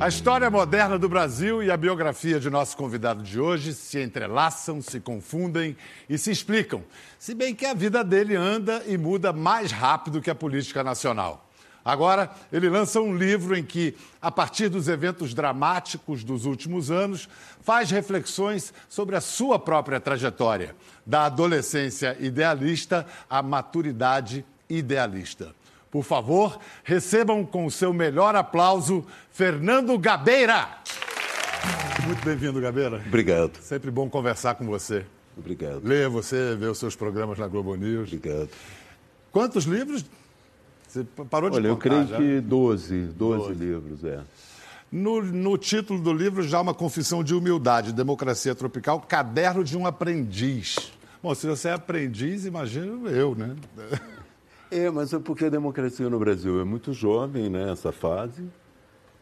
A história moderna do Brasil e a biografia de nosso convidado de hoje se entrelaçam, se confundem e se explicam, se bem que a vida dele anda e muda mais rápido que a política nacional. Agora, ele lança um livro em que, a partir dos eventos dramáticos dos últimos anos, faz reflexões sobre a sua própria trajetória, da adolescência idealista à maturidade idealista. Por favor, recebam com o seu melhor aplauso Fernando Gabeira. Muito bem-vindo, Gabeira. Obrigado. Sempre bom conversar com você. Obrigado. Ler você, ver os seus programas na Globo News. Obrigado. Quantos livros? Você parou de Olha, eu contar creio já? que 12, 12, 12. livros, é. No, no título do livro já uma confissão de humildade, Democracia Tropical, Caderno de um Aprendiz. Bom, se você é aprendiz, imagino eu, né? É, mas é porque a democracia no Brasil é muito jovem, né, essa fase.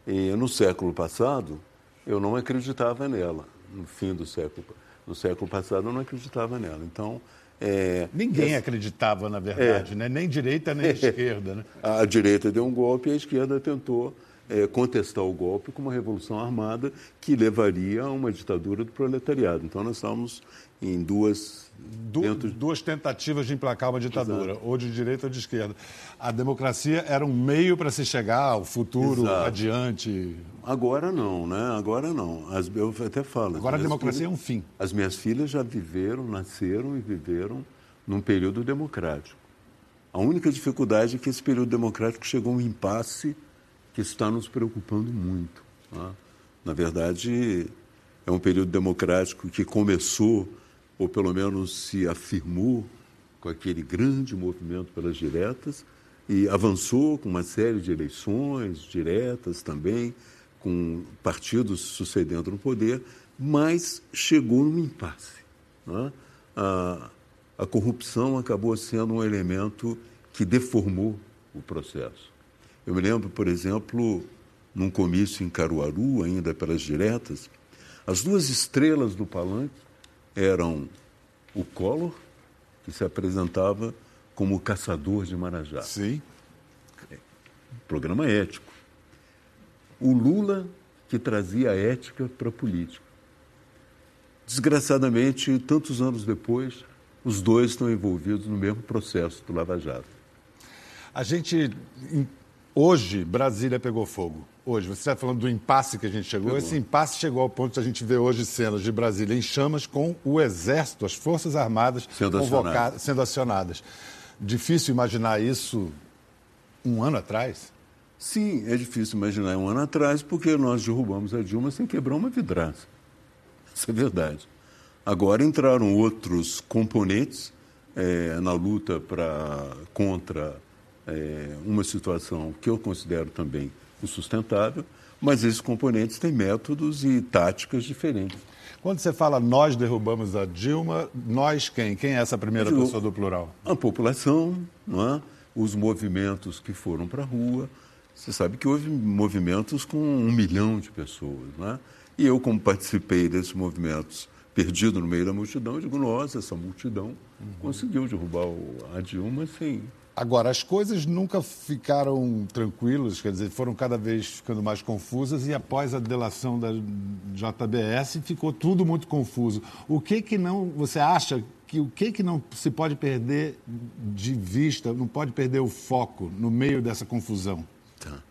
E no século passado, eu não acreditava nela. No fim do século, no século passado, eu não acreditava nela. Então, é, Ninguém acreditava, na verdade, né? Nem direita, nem esquerda, né? A direita deu um golpe e a esquerda tentou eh, contestar o golpe com uma revolução armada que levaria a uma ditadura do proletariado. Então, nós estamos em duas. Du- dentro- Duas tentativas de emplacar uma ditadura, ou de direita ou de esquerda. A democracia era um meio para se chegar ao futuro Exato. adiante. Agora não, né? Agora não. As- eu até falo. Agora a democracia filhas- é um fim. As minhas filhas já viveram, nasceram e viveram num período democrático. A única dificuldade é que esse período democrático chegou a um impasse que está nos preocupando muito. tá? Na verdade, é um período democrático que começou, ou pelo menos se afirmou, com aquele grande movimento pelas diretas, e avançou com uma série de eleições diretas também, com partidos sucedendo no poder, mas chegou num impasse. né? A, a corrupção acabou sendo um elemento que deformou o processo. Eu me lembro, por exemplo, num comício em Caruaru, ainda pelas diretas, as duas estrelas do palanque eram o Collor, que se apresentava como o caçador de Marajá Sim. programa ético. O Lula, que trazia a ética para a política. Desgraçadamente, tantos anos depois, os dois estão envolvidos no mesmo processo do Lava Jato. A gente. Hoje, Brasília pegou fogo. Hoje, você está falando do impasse que a gente chegou. Esse impasse chegou ao ponto de a gente ver hoje cenas de Brasília em chamas com o Exército, as Forças Armadas Sendo acionadas. sendo acionadas. Difícil imaginar isso um ano atrás? Sim, é difícil imaginar um ano atrás, porque nós derrubamos a Dilma sem quebrar uma vidraça. Isso é verdade. Agora entraram outros componentes eh, na luta pra, contra eh, uma situação que eu considero também insustentável, mas esses componentes têm métodos e táticas diferentes. Quando você fala nós derrubamos a Dilma, nós quem? Quem é essa primeira pessoa do plural? A população, não é? os movimentos que foram para a rua. Você sabe que houve movimentos com um milhão de pessoas. Não é? E eu, como participei desses movimentos, perdido no meio da multidão, eu digo, nossa, essa multidão conseguiu derrubar a Dilma sem... Agora, as coisas nunca ficaram tranquilas, quer dizer, foram cada vez ficando mais confusas e após a delação da JBS ficou tudo muito confuso. O que que não, você acha que o que que não se pode perder de vista, não pode perder o foco no meio dessa confusão? Tá.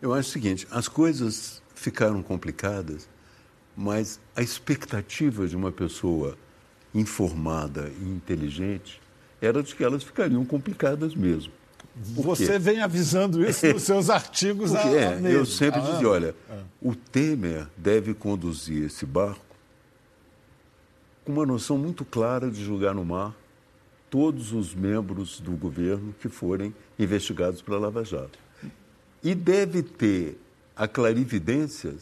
Eu acho o seguinte, as coisas ficaram complicadas, mas a expectativa de uma pessoa informada e inteligente era de que elas ficariam complicadas mesmo. Você vem avisando isso nos seus artigos há, é, meses, eu sempre dizia, anos. olha, o Temer deve conduzir esse barco com uma noção muito clara de julgar no mar todos os membros do governo que forem investigados pela Lava Jato. E deve ter a clarividência,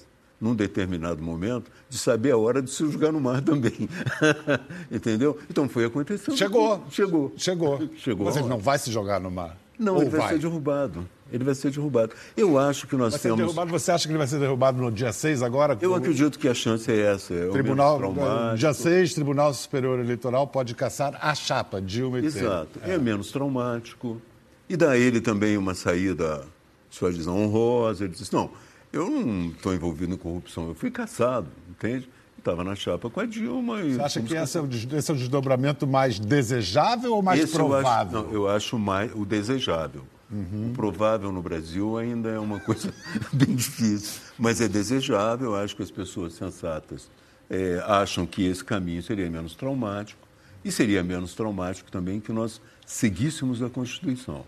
num determinado momento, de saber a hora de se julgar no mar também. Entendeu? Então foi acontecendo. Chegou. Chegou. Chegou. Chegou. Mas ele não vai se jogar no mar. Não, Ou ele vai, vai ser derrubado. Ele vai ser derrubado. Eu acho que nós Vai ser temos. derrubado, você acha que ele vai ser derrubado no dia 6 agora? Eu acredito que a chance é essa. É Tribunal, traumático. dia 6, Tribunal Superior Eleitoral pode caçar a chapa, Dilma e. Exato. É. menos traumático. E dá ele também uma saída, sua visão honrosa. Ele diz: não, Eu não estou envolvido em corrupção, eu fui caçado, entende? Estava na chapa com a Dilma. Você acha que esse é, o, esse é o desdobramento mais desejável ou mais esse provável? Eu acho, não, eu acho mais o desejável. Uhum. O provável no Brasil ainda é uma coisa bem difícil, mas é desejável. Eu acho que as pessoas sensatas é, acham que esse caminho seria menos traumático e seria menos traumático também que nós seguíssemos a Constituição.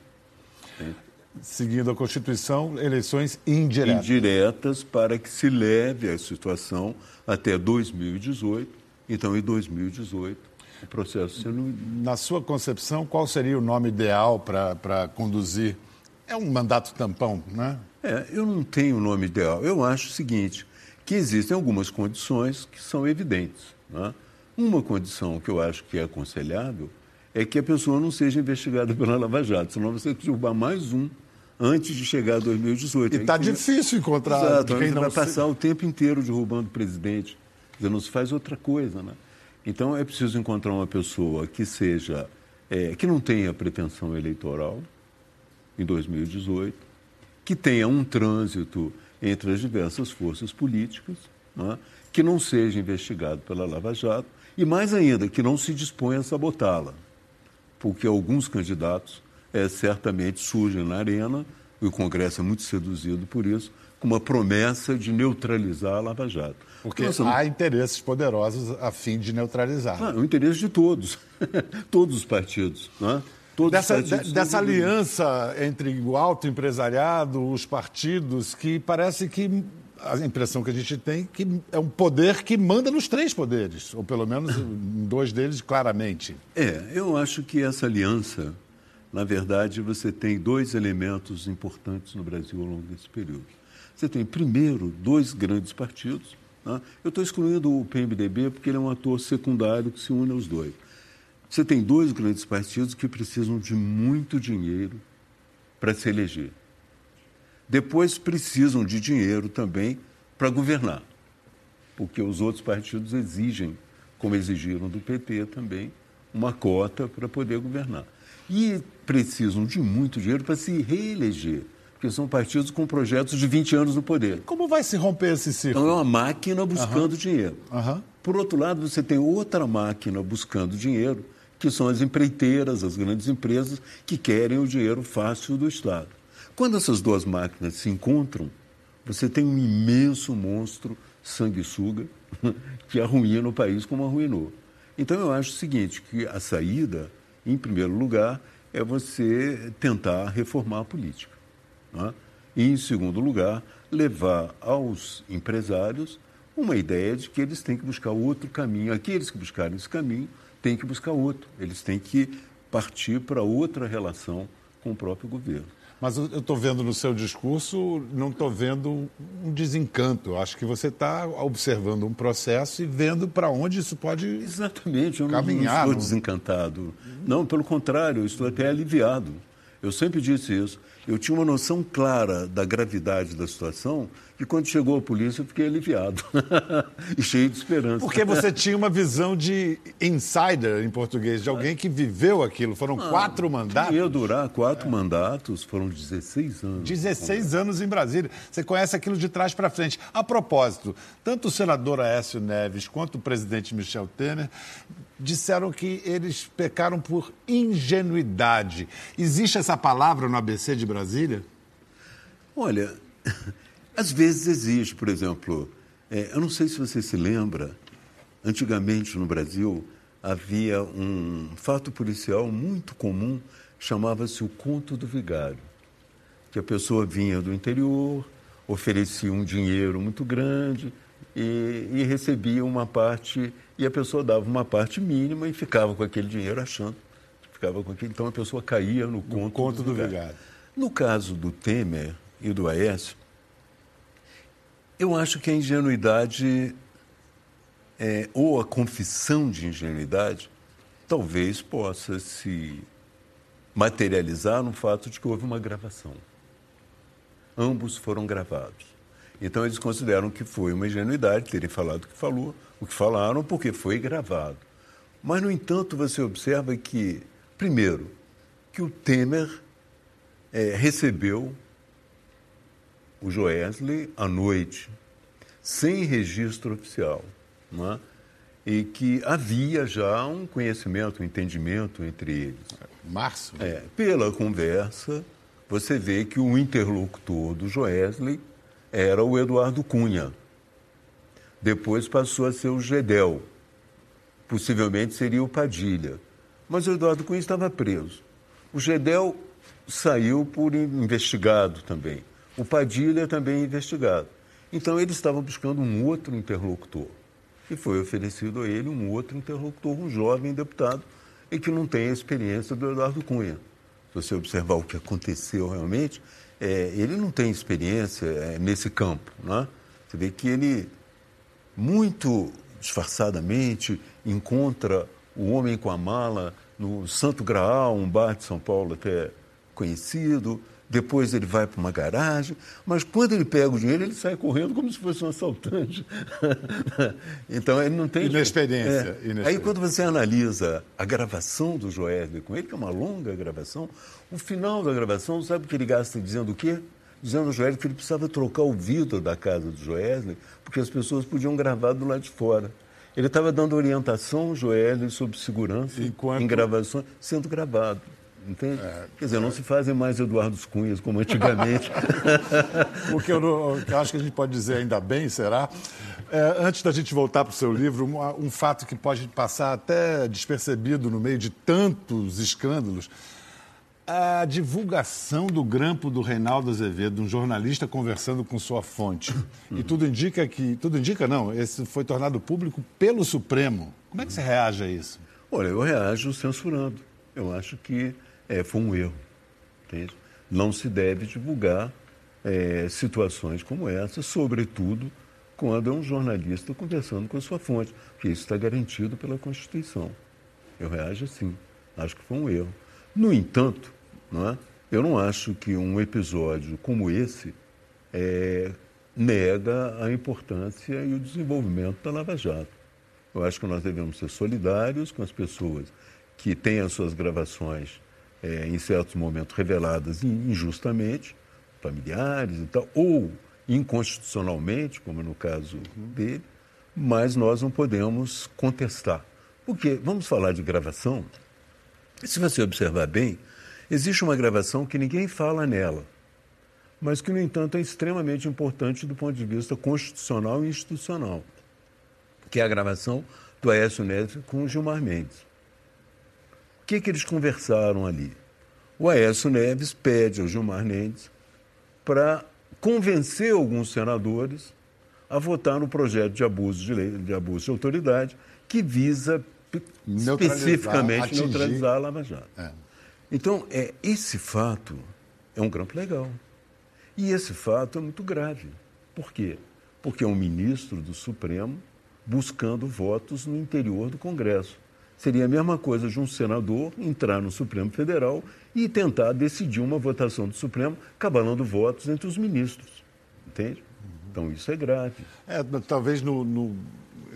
Seguindo a Constituição, eleições indiretas. Indiretas para que se leve a situação até 2018. Então, em 2018, o processo sendo. Na sua concepção, qual seria o nome ideal para conduzir? É um mandato tampão, né? É, eu não tenho o nome ideal. Eu acho o seguinte: que existem algumas condições que são evidentes. Né? Uma condição que eu acho que é aconselhável é que a pessoa não seja investigada pela Lava Jato, senão você tem que derrubar mais um antes de chegar a 2018. E está difícil encontrar Exato, quem não vai passar o tempo inteiro derrubando o presidente. Dizer, não se faz outra coisa, né? Então é preciso encontrar uma pessoa que seja, é, que não tenha pretensão eleitoral em 2018, que tenha um trânsito entre as diversas forças políticas, né? que não seja investigado pela Lava Jato e, mais ainda, que não se disponha a sabotá-la, porque alguns candidatos é, certamente surgem na arena, e o Congresso é muito seduzido por isso, com uma promessa de neutralizar a Lava Jato. Porque Nossa, há interesses poderosos a fim de neutralizar. Ah, o interesse de todos, todos os partidos. Né? Todos dessa, partidos dessa aliança entre o alto empresariado, os partidos, que parece que a impressão que a gente tem é que é um poder que manda nos três poderes, ou pelo menos em dois deles claramente. É, eu acho que essa aliança na verdade, você tem dois elementos importantes no Brasil ao longo desse período. Você tem, primeiro, dois grandes partidos. Né? Eu estou excluindo o PMDB porque ele é um ator secundário que se une aos dois. Você tem dois grandes partidos que precisam de muito dinheiro para se eleger. Depois precisam de dinheiro também para governar, porque os outros partidos exigem, como exigiram do PT também, uma cota para poder governar e precisam de muito dinheiro para se reeleger, porque são partidos com projetos de 20 anos no poder. Como vai se romper esse ciclo? Então é uma máquina buscando uhum. dinheiro. Uhum. Por outro lado, você tem outra máquina buscando dinheiro, que são as empreiteiras, as grandes empresas que querem o dinheiro fácil do Estado. Quando essas duas máquinas se encontram, você tem um imenso monstro sanguessuga que arruína o país como arruinou. Então eu acho o seguinte, que a saída em primeiro lugar, é você tentar reformar a política. É? E, em segundo lugar, levar aos empresários uma ideia de que eles têm que buscar outro caminho. Aqueles que buscarem esse caminho têm que buscar outro. Eles têm que partir para outra relação com o próprio governo. Mas eu estou vendo no seu discurso, não estou vendo um desencanto. Eu acho que você está observando um processo e vendo para onde isso pode Exatamente, eu caminhar. não estou desencantado. Não, pelo contrário, eu estou até aliviado. Eu sempre disse isso. Eu tinha uma noção clara da gravidade da situação e quando chegou a polícia eu fiquei aliviado e cheio de esperança. Porque você tinha uma visão de insider em português, de alguém que viveu aquilo. Foram ah, quatro mandatos. Ia durar quatro é. mandatos, foram 16 anos. 16 anos em Brasília. Você conhece aquilo de trás para frente. A propósito, tanto o senador Aécio Neves quanto o presidente Michel Temer disseram que eles pecaram por ingenuidade. Existe essa palavra no ABC de Brasília? Olha, às vezes existe, por exemplo, é, eu não sei se você se lembra, antigamente no Brasil havia um fato policial muito comum, chamava-se o conto do vigário, que a pessoa vinha do interior, oferecia um dinheiro muito grande e, e recebia uma parte e a pessoa dava uma parte mínima e ficava com aquele dinheiro achando ficava com aquele, então a pessoa caía no conto, no conto do, do vigário. No caso do Temer e do Aécio, eu acho que a ingenuidade é, ou a confissão de ingenuidade talvez possa se materializar no fato de que houve uma gravação. Ambos foram gravados. Então eles consideram que foi uma ingenuidade terem falado o que falou, o que falaram, porque foi gravado. Mas, no entanto, você observa que, primeiro, que o Temer é, recebeu o Joesley à noite, sem registro oficial, é? e que havia já um conhecimento, um entendimento entre eles. Março? É, pela conversa, você vê que o interlocutor do Joesley era o Eduardo Cunha. Depois passou a ser o Gedel. Possivelmente seria o Padilha. Mas o Eduardo Cunha estava preso. O Gedel saiu por investigado também. O Padilha também investigado. Então eles estavam buscando um outro interlocutor. E foi oferecido a ele um outro interlocutor, um jovem deputado, e que não tem a experiência do Eduardo Cunha. Se você observar o que aconteceu realmente, é, ele não tem experiência é, nesse campo. Né? Você vê que ele, muito disfarçadamente, encontra o homem com a mala no Santo Graal, um bar de São Paulo até conhecido, depois ele vai para uma garagem, mas quando ele pega o dinheiro, ele sai correndo como se fosse um assaltante. então ele não tem. Inexperiência, é. inexperiência. Aí quando você analisa a gravação do Joesley com ele, que é uma longa gravação, o final da gravação, sabe o que ele gasta dizendo o quê? Dizendo ao Joesley que ele precisava trocar o vidro da casa do Joesley, porque as pessoas podiam gravar do lado de fora. Ele estava dando orientação ao Joesley sobre segurança Enquanto... em gravações, sendo gravado. Entende? É, Quer dizer, não se fazem mais Eduardo Cunhas como antigamente. o que eu, não, eu, acho que a gente pode dizer ainda bem, será? É, antes da gente voltar para o seu livro, um, um fato que pode passar até despercebido no meio de tantos escândalos a divulgação do grampo do Reinaldo Azevedo, um jornalista conversando com sua fonte. E tudo indica que. Tudo indica, não, esse foi tornado público pelo Supremo. Como é que você reage a isso? Olha, eu reajo censurando. Eu acho que é, foi um erro. Entende? Não se deve divulgar é, situações como essa, sobretudo quando é um jornalista conversando com a sua fonte, porque isso está garantido pela Constituição. Eu reajo assim. Acho que foi um erro. No entanto, não é? eu não acho que um episódio como esse é, nega a importância e o desenvolvimento da Lava Jato. Eu acho que nós devemos ser solidários com as pessoas que têm as suas gravações é, em certos momentos reveladas injustamente, familiares e tal, ou inconstitucionalmente, como no caso dele, mas nós não podemos contestar. Porque, vamos falar de gravação, se você observar bem, existe uma gravação que ninguém fala nela, mas que, no entanto, é extremamente importante do ponto de vista constitucional e institucional, que é a gravação do Aécio Neves com Gilmar Mendes que, que eles conversaram ali? O Aécio Neves pede ao Gilmar Mendes para convencer alguns senadores a votar no projeto de abuso de, lei, de abuso de autoridade que visa neutralizar, especificamente atingir. neutralizar a Lava Jato. É. Então, é, esse fato é um grampo legal. E esse fato é muito grave. Por quê? Porque é um ministro do Supremo buscando votos no interior do Congresso. Seria a mesma coisa de um senador entrar no Supremo Federal e tentar decidir uma votação do Supremo, cabalando votos entre os ministros. Entende? Então isso é grave. É, talvez no, no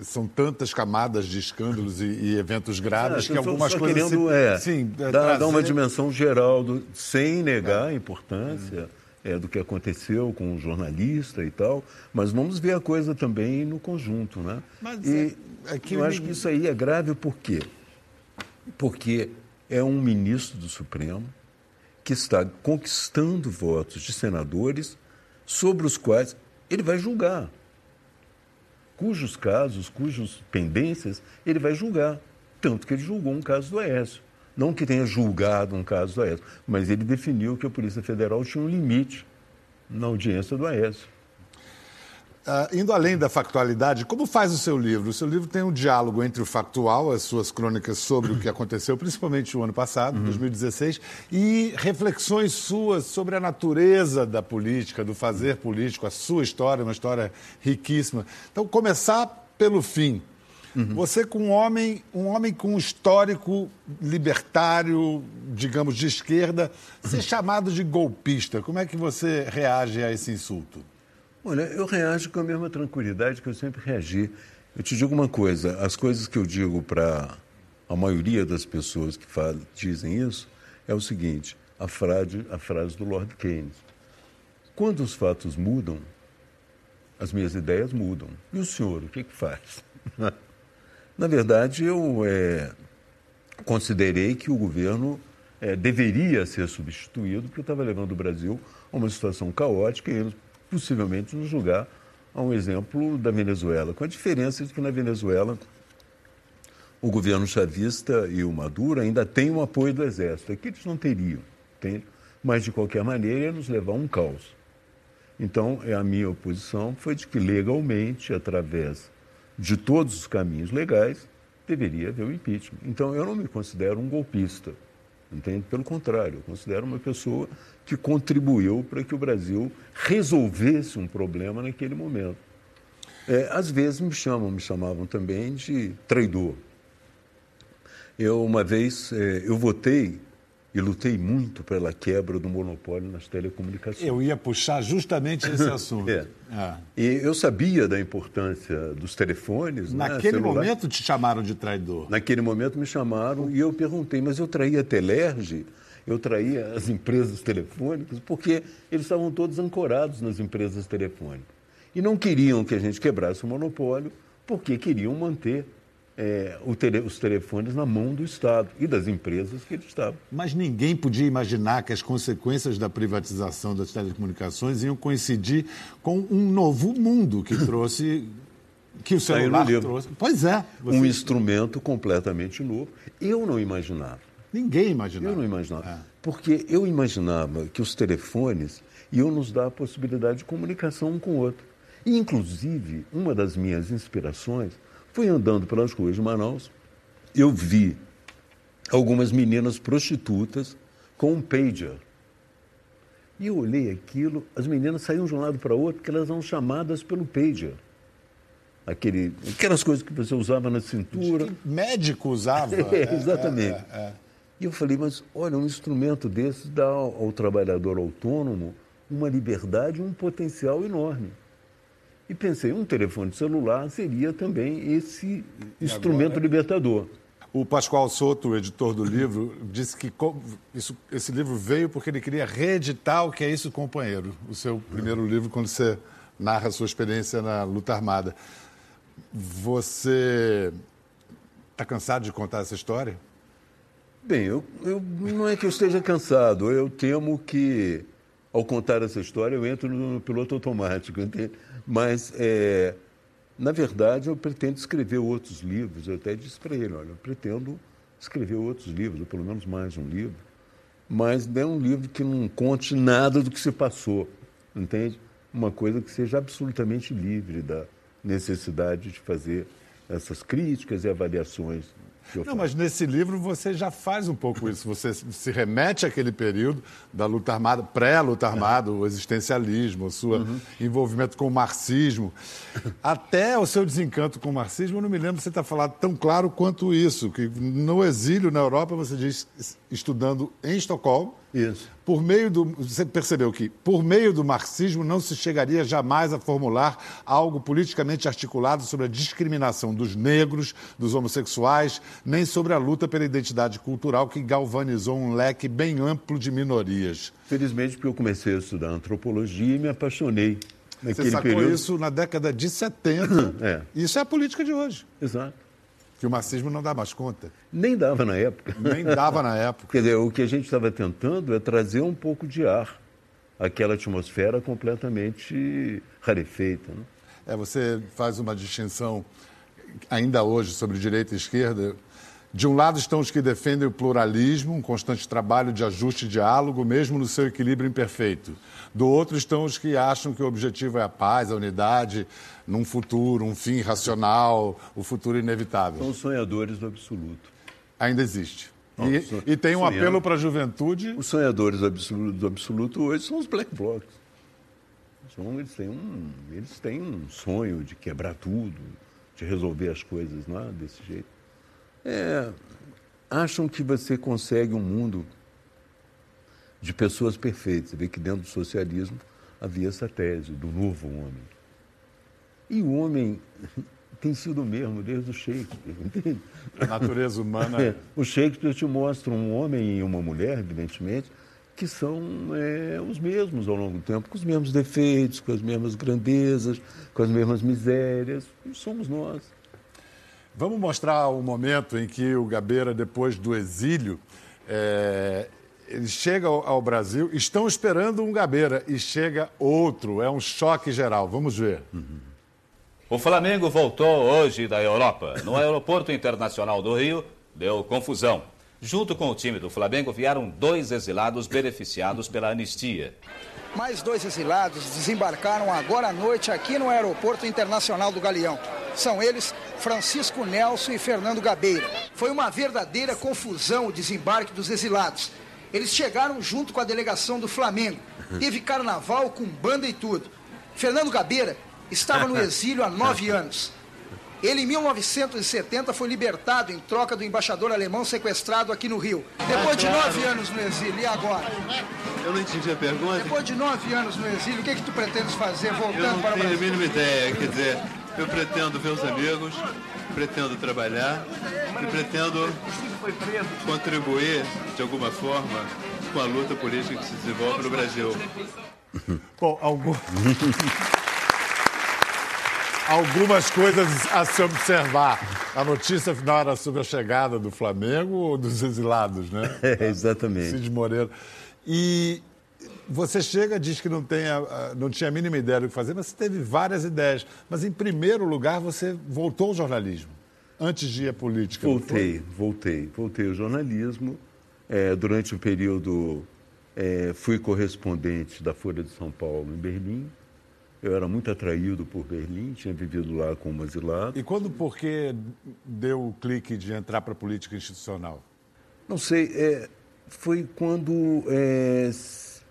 são tantas camadas de escândalos e, e eventos graves é, que algumas coisas querendo, se, é, sim, dar, trazer... dar, uma dimensão geral do, sem negar a importância é, do que aconteceu com o jornalista e tal, mas vamos ver a coisa também no conjunto, né? Mas e é, é eu acho que isso aí é grave por quê? Porque é um ministro do Supremo que está conquistando votos de senadores sobre os quais ele vai julgar, cujos casos, cujas pendências ele vai julgar, tanto que ele julgou um caso do Aécio. Não que tenha julgado um caso do Aécio, mas ele definiu que a Polícia Federal tinha um limite na audiência do Aécio. Uh, indo além da factualidade, como faz o seu livro? O seu livro tem um diálogo entre o factual, as suas crônicas sobre o que aconteceu, principalmente o ano passado, uhum. 2016, e reflexões suas sobre a natureza da política, do fazer político, a sua história, uma história riquíssima. Então, começar pelo fim. Uhum. Você com um homem, um homem com um histórico libertário, digamos, de esquerda, ser uhum. chamado de golpista, como é que você reage a esse insulto? Olha, eu reajo com a mesma tranquilidade que eu sempre reagi. Eu te digo uma coisa, as coisas que eu digo para a maioria das pessoas que dizem isso é o seguinte, a frase, a frase do Lord Keynes. quando os fatos mudam, as minhas ideias mudam. E o senhor, o que, que faz? Na verdade, eu é, considerei que o governo é, deveria ser substituído, porque estava levando o Brasil a uma situação caótica e eles possivelmente nos julgar a um exemplo da Venezuela, com a diferença de que na Venezuela o governo chavista e o Maduro ainda têm o apoio do exército. Aqui eles não teriam, mas de qualquer maneira ia nos levar a um caos. Então, é a minha oposição foi de que legalmente, através de todos os caminhos legais, deveria haver o impeachment. Então, eu não me considero um golpista, entende? Pelo contrário, eu considero uma pessoa que contribuiu para que o Brasil resolvesse um problema naquele momento. É, às vezes me chamam, me chamavam também de traidor. Eu, uma vez, é, eu votei e lutei muito pela quebra do monopólio nas telecomunicações. Eu ia puxar justamente esse assunto. é. Ah. E eu sabia da importância dos telefones. Né, Naquele né, momento te chamaram de traidor. Naquele momento me chamaram e eu perguntei, mas eu traía a Telerge, eu traía as empresas telefônicas, porque eles estavam todos ancorados nas empresas telefônicas. E não queriam que a gente quebrasse o monopólio, porque queriam manter é, tele, os telefones na mão do Estado e das empresas que eles estavam. Mas ninguém podia imaginar que as consequências da privatização das telecomunicações iam coincidir com um novo mundo que trouxe. Que o celular trouxe. Pois é. Você... Um instrumento completamente novo. Eu não imaginava. Ninguém imaginava. Eu não imaginava. É. Porque eu imaginava que os telefones iam nos dar a possibilidade de comunicação um com o outro. E, inclusive, uma das minhas inspirações Fui andando pelas ruas de Manaus, eu vi algumas meninas prostitutas com um pager. E eu olhei aquilo, as meninas saíam de um lado para o outro porque elas eram chamadas pelo pager. Aquele, aquelas coisas que você usava na cintura. Que médico usava. É, exatamente. É, é, é, e eu falei, mas olha, um instrumento desse dá ao, ao trabalhador autônomo uma liberdade e um potencial enorme. E pensei, um telefone celular seria também esse instrumento agora, libertador. O Pascoal Soto, o editor do livro, disse que isso, esse livro veio porque ele queria reeditar o que é isso, companheiro, o seu primeiro livro, quando você narra a sua experiência na luta armada. Você está cansado de contar essa história? Bem, eu, eu, não é que eu esteja cansado, eu temo que, ao contar essa história, eu entro no piloto automático. Entende? Mas, é, na verdade, eu pretendo escrever outros livros. Eu até disse para ele: olha, eu pretendo escrever outros livros, ou pelo menos mais um livro, mas não é um livro que não conte nada do que se passou, entende? Uma coisa que seja absolutamente livre da necessidade de fazer essas críticas e avaliações não, mas nesse livro você já faz um pouco isso. Você se remete àquele período da luta armada, pré-luta armada, o existencialismo, o seu uhum. envolvimento com o marxismo. Até o seu desencanto com o marxismo, eu não me lembro de você ter falado tão claro quanto isso, que no exílio na Europa, você diz, estudando em Estocolmo, isso. Por meio do, você percebeu que, por meio do marxismo, não se chegaria jamais a formular algo politicamente articulado sobre a discriminação dos negros, dos homossexuais, nem sobre a luta pela identidade cultural que galvanizou um leque bem amplo de minorias. Felizmente, porque eu comecei a estudar antropologia e me apaixonei. Naquele Você sacou período... isso na década de 70. é. Isso é a política de hoje. Exato que o marxismo não dá mais conta. Nem dava na época. Nem dava na época. Quer dizer, o que a gente estava tentando é trazer um pouco de ar àquela atmosfera completamente rarefeita. Né? É, você faz uma distinção ainda hoje sobre direita e esquerda. De um lado estão os que defendem o pluralismo, um constante trabalho de ajuste e diálogo, mesmo no seu equilíbrio imperfeito. Do outro estão os que acham que o objetivo é a paz, a unidade, num futuro, um fim racional, o futuro inevitável. São os sonhadores do absoluto. Ainda existe. E, e, tem um apelo para a juventude. Os sonhadores do absoluto, do absoluto, hoje são os black blocs. São, eles, têm um, eles têm um sonho de quebrar tudo, de resolver as coisas lá desse jeito. É, acham que você consegue um mundo de pessoas perfeitas. Você vê que dentro do socialismo havia essa tese do novo homem. E o homem tem sido o mesmo desde o Shakespeare, entende? A natureza humana. É, o Shakespeare te mostra um homem e uma mulher, evidentemente, que são é, os mesmos ao longo do tempo, com os mesmos defeitos, com as mesmas grandezas, com as mesmas misérias. Somos nós. Vamos mostrar o momento em que o Gabeira, depois do exílio, é, ele chega ao, ao, Brasil, estão esperando um Gabeira e chega outro. É um choque geral. Vamos ver. O Flamengo voltou hoje da Europa. No Aeroporto Internacional do Rio, deu confusão. Junto com o time do Flamengo vieram dois exilados beneficiados pela anistia. Mais dois exilados desembarcaram agora à noite aqui no Aeroporto Internacional do Galeão. São eles Francisco Nelson e Fernando Gabeira. Foi uma verdadeira confusão o desembarque dos exilados. Eles chegaram junto com a delegação do Flamengo. Teve carnaval com banda e tudo. Fernando Gabeira estava no exílio há nove anos. Ele, em 1970, foi libertado em troca do embaixador alemão sequestrado aqui no Rio. Depois de nove anos no exílio, e agora? Eu não entendi a pergunta. Depois de nove anos no exílio, o que, é que tu pretendes fazer voltando não para o Brasil? Eu tenho a mínima ideia. Quer dizer, eu pretendo ver os amigos, pretendo trabalhar e pretendo contribuir, de alguma forma, com a luta política que se desenvolve no Brasil. Bom, algum... algumas coisas a se observar. A notícia final era sobre a chegada do Flamengo ou dos exilados, né? É, exatamente. Cid Moreira. E você chega, diz que não, tem não tinha a mínima ideia do que fazer, mas você teve várias ideias. Mas, em primeiro lugar, você voltou ao jornalismo, antes de ir à política. Voltei, voltei. Voltei ao jornalismo. É, durante o período, é, fui correspondente da Folha de São Paulo em Berlim. Eu era muito atraído por Berlim, tinha vivido lá como exilado. E quando, por que deu o clique de entrar para a política institucional? Não sei, é, foi quando é,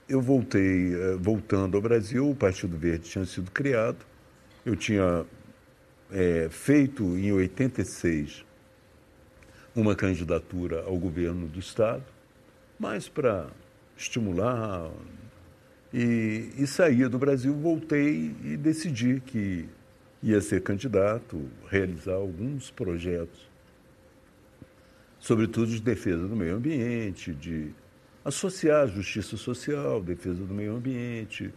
eu voltei, é, voltando ao Brasil, o Partido Verde tinha sido criado. Eu tinha é, feito em 86 uma candidatura ao governo do Estado, mas para estimular, e, e saía do Brasil, voltei e decidi que ia ser candidato, realizar alguns projetos, sobretudo de defesa do meio ambiente, de associar justiça social, defesa do meio ambiente,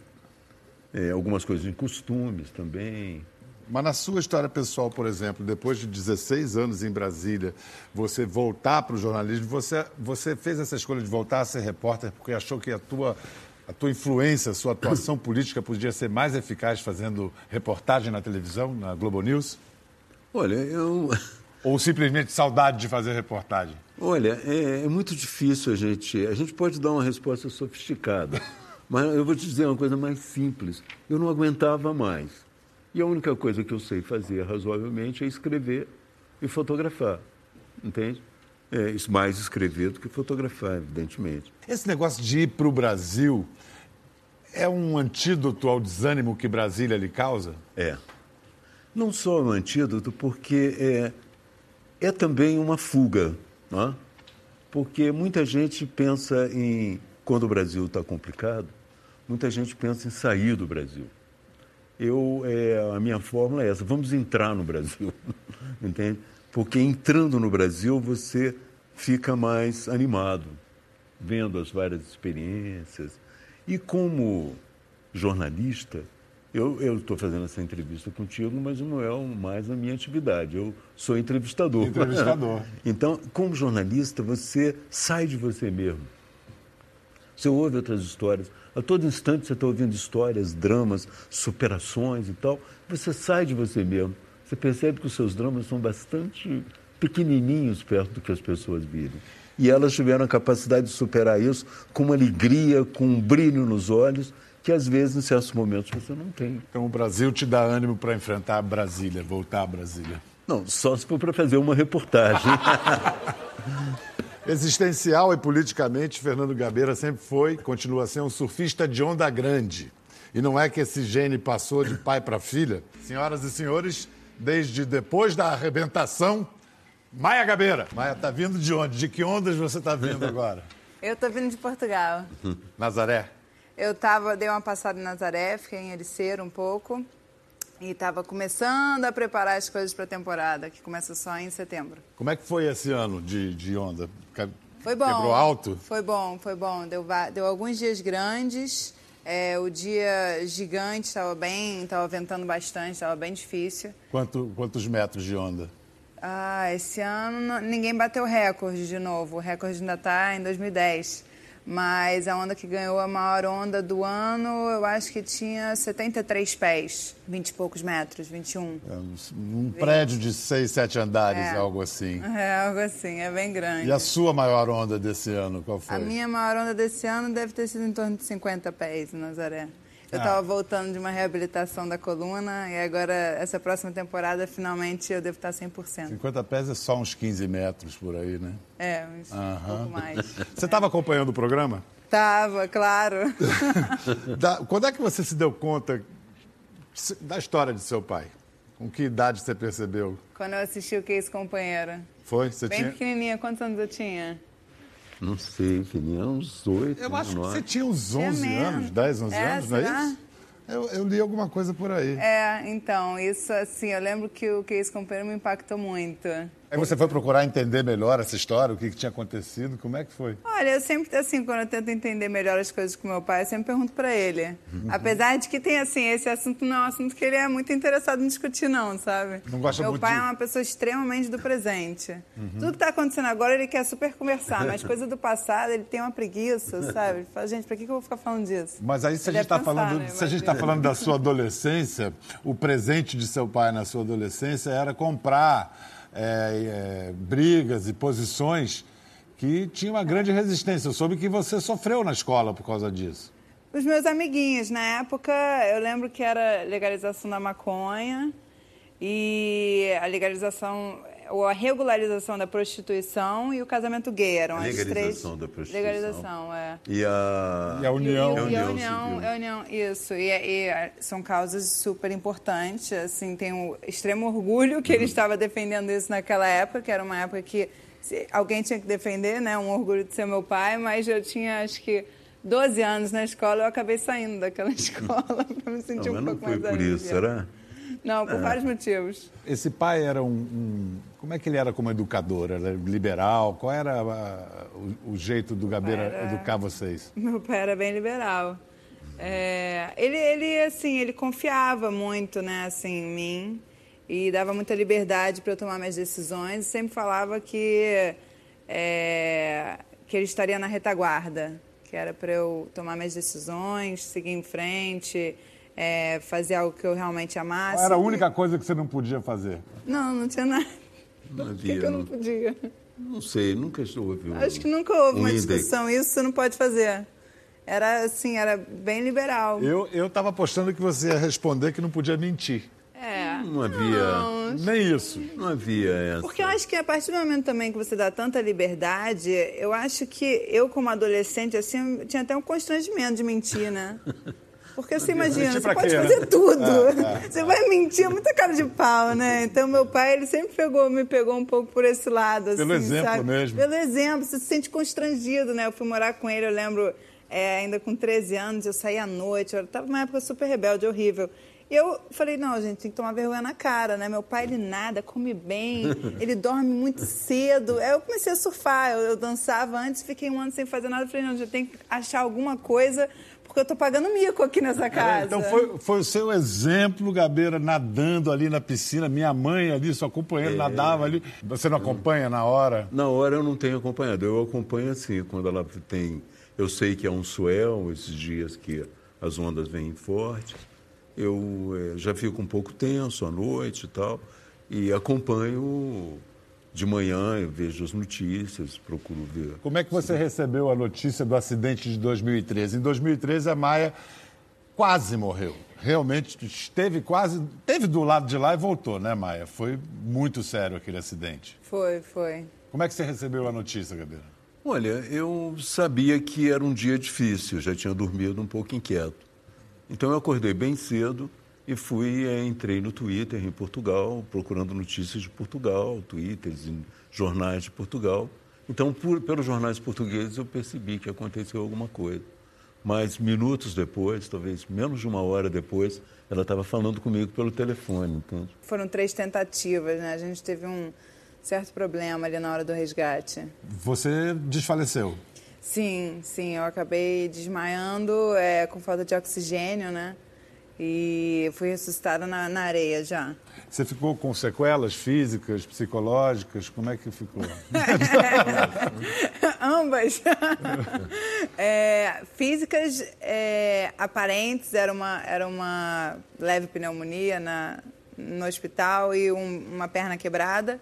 é, algumas coisas em costumes também. Mas na sua história pessoal, por exemplo, depois de 16 anos em Brasília, você voltar para o jornalismo, você, você fez essa escolha de voltar a ser repórter porque achou que a tua a tua influência, a sua atuação política podia ser mais eficaz fazendo reportagem na televisão, na Globo News? Olha, eu. Ou simplesmente saudade de fazer reportagem? Olha, é, é muito difícil a gente. A gente pode dar uma resposta sofisticada, mas eu vou te dizer uma coisa mais simples. Eu não aguentava mais. E a única coisa que eu sei fazer razoavelmente é escrever e fotografar. Entende? É, mais escrever do que fotografar, evidentemente. Esse negócio de ir para o Brasil é um antídoto ao desânimo que Brasília lhe causa? É. Não só um antídoto, porque é, é também uma fuga. Não é? Porque muita gente pensa em, quando o Brasil está complicado, muita gente pensa em sair do Brasil. Eu, é, a minha fórmula é essa: vamos entrar no Brasil, entende? Porque entrando no Brasil você fica mais animado, vendo as várias experiências. E como jornalista, eu estou fazendo essa entrevista contigo, mas não é mais a minha atividade. Eu sou entrevistador. Entrevistador. então, como jornalista, você sai de você mesmo. Você ouve outras histórias. A todo instante você está ouvindo histórias, dramas, superações e tal. Você sai de você mesmo. Você percebe que os seus dramas são bastante pequenininhos perto do que as pessoas vivem. E elas tiveram a capacidade de superar isso com uma alegria, com um brilho nos olhos, que às vezes, em certos momentos, você não tem. Então o Brasil te dá ânimo para enfrentar Brasília, voltar a Brasília? Não, só se for para fazer uma reportagem. Existencial e politicamente, Fernando Gabeira sempre foi, continua a ser um surfista de onda grande. E não é que esse gene passou de pai para filha. Senhoras e senhores, desde depois da arrebentação, Maia Gabeira. Maia, tá vindo de onde? De que ondas você está vindo agora? Eu tô vindo de Portugal. Nazaré? Eu tava, dei uma passada em Nazaré, fiquei em Ericeiro um pouco. E estava começando a preparar as coisas para a temporada, que começa só em setembro. Como é que foi esse ano de, de onda? Foi bom. Quebrou alto? Foi bom, foi bom. Deu, deu alguns dias grandes. É, o dia gigante estava bem, estava ventando bastante, estava bem difícil. Quanto, quantos metros de onda? Ah, esse ano ninguém bateu recorde de novo. O recorde ainda está em 2010. Mas a onda que ganhou a maior onda do ano, eu acho que tinha 73 pés, 20 e poucos metros, 21. É, um prédio de 6, 7 andares, é. algo assim. É, algo assim, é bem grande. E a sua maior onda desse ano, qual foi? A minha maior onda desse ano deve ter sido em torno de 50 pés em Nazaré. Eu estava ah. voltando de uma reabilitação da coluna e agora, essa próxima temporada, finalmente eu devo estar 100%. 50 pés é só uns 15 metros por aí, né? É, uns um pouco mais. Você estava é. acompanhando o programa? Tava, claro. da, quando é que você se deu conta da história de seu pai? Com que idade você percebeu? Quando eu assisti o Que Esse Companheiro. Foi? Você Bem tinha... pequenininha. Quantos anos eu tinha? Não sei, tinha uns oito. Eu acho que você tinha uns 11 é anos, 10, 11 é, anos, não é isso? Eu, eu, li alguma coisa por aí. É, então, isso assim, eu lembro que o que esse companheiro me impactou muito. Aí você foi procurar entender melhor essa história, o que, que, tinha acontecido, como é que foi? Olha, eu sempre, assim, quando eu tento entender melhor as coisas com meu pai, eu sempre pergunto para ele. Uhum. Apesar de que tem, assim, esse assunto não é um assunto que ele é muito interessado em discutir, não, sabe? Não gosta meu muito pai de... é uma pessoa extremamente do presente. Uhum. Tudo que tá acontecendo agora, ele quer super conversar, mas coisa do passado, ele tem uma preguiça, sabe? Ele fala, gente, pra que, que eu vou ficar falando disso? Mas aí, se a gente está falando, né? se a gente tá falando da sua adolescência, o presente de seu pai na sua adolescência era comprar é, é, brigas e posições que tinham uma grande resistência. Eu soube que você sofreu na escola por causa disso. Os meus amiguinhos, na época, eu lembro que era legalização da maconha e a legalização a regularização da prostituição e o casamento gay eram as três. Legalização da prostituição. Legalização, é. E a, e a união. E, e, e a união, a união, isso. E, e, são causas super importantes. Assim, tenho um extremo orgulho que ele estava defendendo isso naquela época, que era uma época que alguém tinha que defender, né? Um orgulho de ser meu pai, mas eu tinha, acho que 12 anos na escola, eu acabei saindo daquela escola para me sentir não, um pouco mais Não, foi por isso, será? Não, por é. vários motivos. Esse pai era um, um, Como é que ele era como educador? Era liberal? Qual era a, o, o, jeito do Gabeira era... educar vocês? Meu pai era bem liberal. É, ele, ele, assim, ele confiava muito, né, assim, em mim e dava muita liberdade para eu tomar minhas decisões. Sempre falava que é, que ele estaria na retaguarda, que era para eu tomar minhas decisões, seguir em frente é, fazer algo que eu realmente amasse. Qual era a única coisa que você não podia fazer? Não, não tinha nada. Não Por que, que eu não podia? Não sei, nunca houve um, Acho que nunca houve um uma discussão. Isso você não pode fazer. Era assim, era bem liberal. Eu estava apostando que você ia responder que não podia mentir. É. Não havia. Não, nem isso. Não havia essa. Porque eu acho que a partir do momento também que você dá tanta liberdade, eu acho que eu, como adolescente, assim, tinha até um constrangimento de mentir, né? Porque você imagina, você pode quê, fazer né? tudo. É, é, você vai mentir, é muita cara de pau, né? Então, meu pai, ele sempre pegou, me pegou um pouco por esse lado. Assim, Pelo exemplo sabe? mesmo. Pelo exemplo, você se sente constrangido, né? Eu fui morar com ele, eu lembro, é, ainda com 13 anos, eu saía à noite, eu estava numa época super rebelde, horrível. E eu falei, não, gente, tem que tomar vergonha na cara, né? Meu pai, ele nada, come bem, ele dorme muito cedo. Aí eu comecei a surfar, eu, eu dançava antes, fiquei um ano sem fazer nada. Falei, não, já tem que achar alguma coisa porque eu estou pagando mico aqui nessa casa. então foi, foi o seu exemplo, Gabeira, nadando ali na piscina. Minha mãe ali, sua companheira, é... nadava ali. Você não acompanha na hora? Na hora eu não tenho acompanhado. Eu acompanho assim, quando ela tem. Eu sei que é um swell, esses dias que as ondas vêm fortes. Eu é, já fico um pouco tenso à noite e tal. E acompanho de manhã eu vejo as notícias, procuro ver. Como é que você recebeu a notícia do acidente de 2013? Em 2013, a Maia quase morreu. Realmente esteve quase. Esteve do lado de lá e voltou, né, Maia? Foi muito sério aquele acidente. Foi, foi. Como é que você recebeu a notícia, Gabeira? Olha, eu sabia que era um dia difícil, já tinha dormido um pouco inquieto. Então eu acordei bem cedo e fui, é, entrei no Twitter em Portugal, procurando notícias de Portugal, twitters em jornais de Portugal. Então, por, pelos jornais portugueses, eu percebi que aconteceu alguma coisa. Mas minutos depois, talvez menos de uma hora depois, ela estava falando comigo pelo telefone. Entende? Foram três tentativas, né? A gente teve um certo problema ali na hora do resgate. Você desfaleceu? Sim, sim, eu acabei desmaiando é, com falta de oxigênio, né? E fui ressuscitada na, na areia já. Você ficou com sequelas físicas, psicológicas? Como é que ficou? Ambas. é, físicas é, aparentes, era uma, era uma leve pneumonia na, no hospital e um, uma perna quebrada.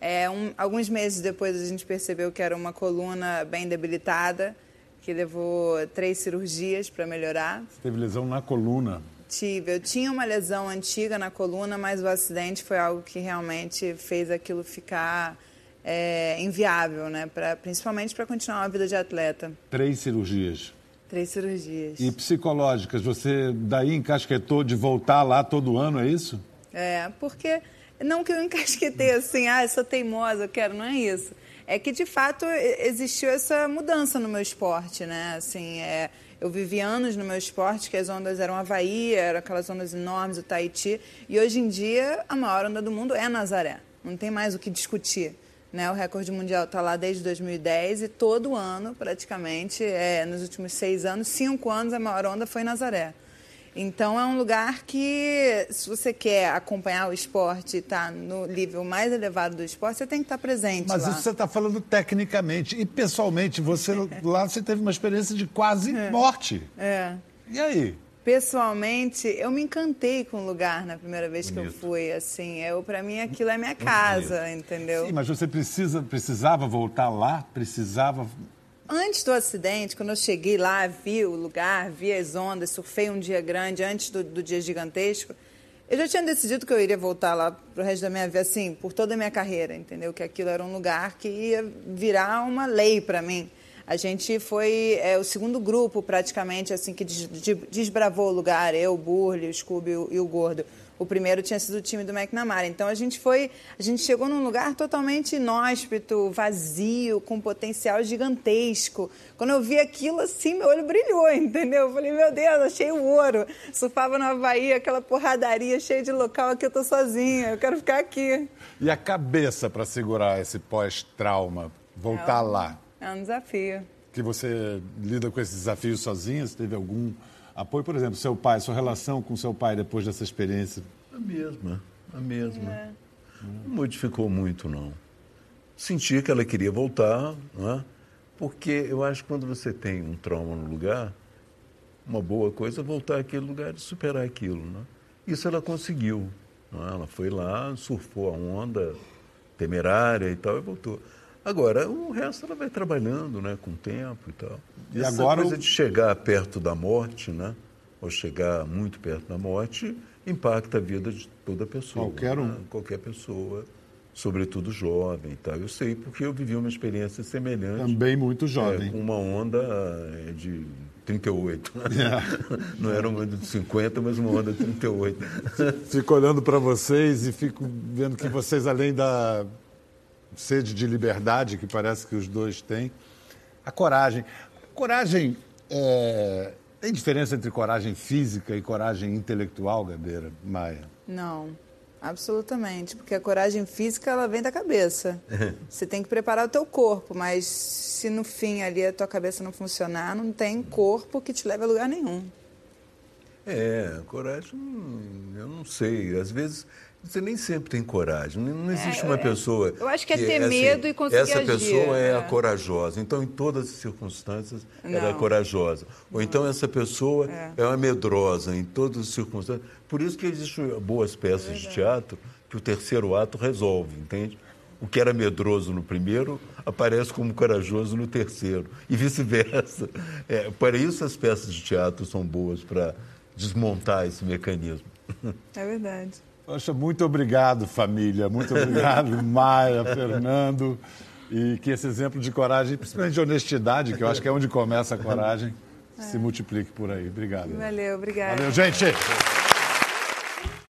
É, um, alguns meses depois a gente percebeu que era uma coluna bem debilitada, que levou três cirurgias para melhorar. Você teve lesão na coluna? Tive. Eu tinha uma lesão antiga na coluna, mas o acidente foi algo que realmente fez aquilo ficar é, inviável, né? Pra, principalmente para continuar a vida de atleta. Três cirurgias. Três cirurgias. E psicológicas, você daí encasquetou de voltar lá todo ano, é isso? É, porque não que eu encasquetei assim, ah, eu sou teimosa, eu quero, não é isso. É que de fato existiu essa mudança no meu esporte, né? Assim, é, eu vivi anos no meu esporte que as ondas eram Havaí, eram aquelas ondas enormes, o Tahiti, e hoje em dia a maior onda do mundo é Nazaré. Não tem mais o que discutir. Né? O recorde mundial está lá desde 2010 e todo ano, praticamente, é, nos últimos seis anos, cinco anos, a maior onda foi Nazaré. Então é um lugar que, se você quer acompanhar o esporte e estar tá no nível mais elevado do esporte, você tem que estar presente. Mas lá. isso você está falando tecnicamente. E pessoalmente, você lá você teve uma experiência de quase é. morte. É. E aí? Pessoalmente, eu me encantei com o lugar na primeira vez Bonito. que eu fui. Assim, eu para mim aquilo é minha casa, entendeu? Sim, mas você precisa, precisava voltar lá, precisava Antes do acidente, quando eu cheguei lá, vi o lugar, vi as ondas, surfei um dia grande, antes do, do dia gigantesco, eu já tinha decidido que eu iria voltar lá pro resto da minha vida, assim, por toda a minha carreira, entendeu? Que aquilo era um lugar que ia virar uma lei para mim. A gente foi é, o segundo grupo, praticamente, assim, que desbravou o lugar, eu, o Burley, o Scooby e o Gordo. O primeiro tinha sido o time do McNamara. Então a gente foi, a gente chegou num lugar totalmente inóspito, vazio, com potencial gigantesco. Quando eu vi aquilo assim, meu olho brilhou, entendeu? Eu falei, meu Deus, achei o ouro. Surfava na Havaí, aquela porradaria cheia de local, aqui eu tô sozinha, eu quero ficar aqui. E a cabeça para segurar esse pós-trauma, voltar é um, lá? É um desafio. Que você lida com esses desafios sozinha? Você teve algum apoio, por exemplo, seu pai, sua relação com seu pai depois dessa experiência? A mesma, a mesma. É. Não modificou muito, não. Senti que ela queria voltar, não é? porque eu acho que quando você tem um trauma no lugar, uma boa coisa é voltar àquele lugar e superar aquilo. Né? Isso ela conseguiu. É? Ela foi lá, surfou a onda temerária e tal e voltou. Agora, o resto ela vai trabalhando, né, com o tempo e tal. E Essa agora coisa de chegar perto da morte, né, ou chegar muito perto da morte, impacta a vida de toda pessoa. Qualquer um. Né? Qualquer pessoa, sobretudo jovem e tal. Eu sei porque eu vivi uma experiência semelhante. Também muito jovem. É, com uma onda é, de 38. É. Não era uma onda de 50, mas uma onda de 38. Fico olhando para vocês e fico vendo que vocês, além da sede de liberdade que parece que os dois têm. A coragem. Coragem. É... Tem diferença entre coragem física e coragem intelectual, Gabeira, Maia? Não, absolutamente. Porque a coragem física ela vem da cabeça. Você tem que preparar o teu corpo, mas se no fim ali a tua cabeça não funcionar, não tem corpo que te leve a lugar nenhum. É, coragem, eu não sei. Às vezes você nem sempre tem coragem. Não existe é, uma pessoa. Eu acho que é ter que, medo assim, e conseguir Essa agir, pessoa é, é, a corajosa. Então, em todas as circunstâncias, não. ela é corajosa. Ou não. então, essa pessoa é. é uma medrosa em todas as circunstâncias. Por isso que existem boas peças de teatro que o terceiro ato resolve, entende? O que era medroso no primeiro aparece como corajoso no terceiro. E vice-versa. É, para isso, as peças de teatro são boas para desmontar esse mecanismo. É verdade. Poxa, muito obrigado, família. Muito obrigado, Maia, Fernando. E que esse exemplo de coragem, principalmente de honestidade, que eu acho que é onde começa a coragem, é. se multiplique por aí. Obrigado. Valeu, obrigado. Valeu, gente.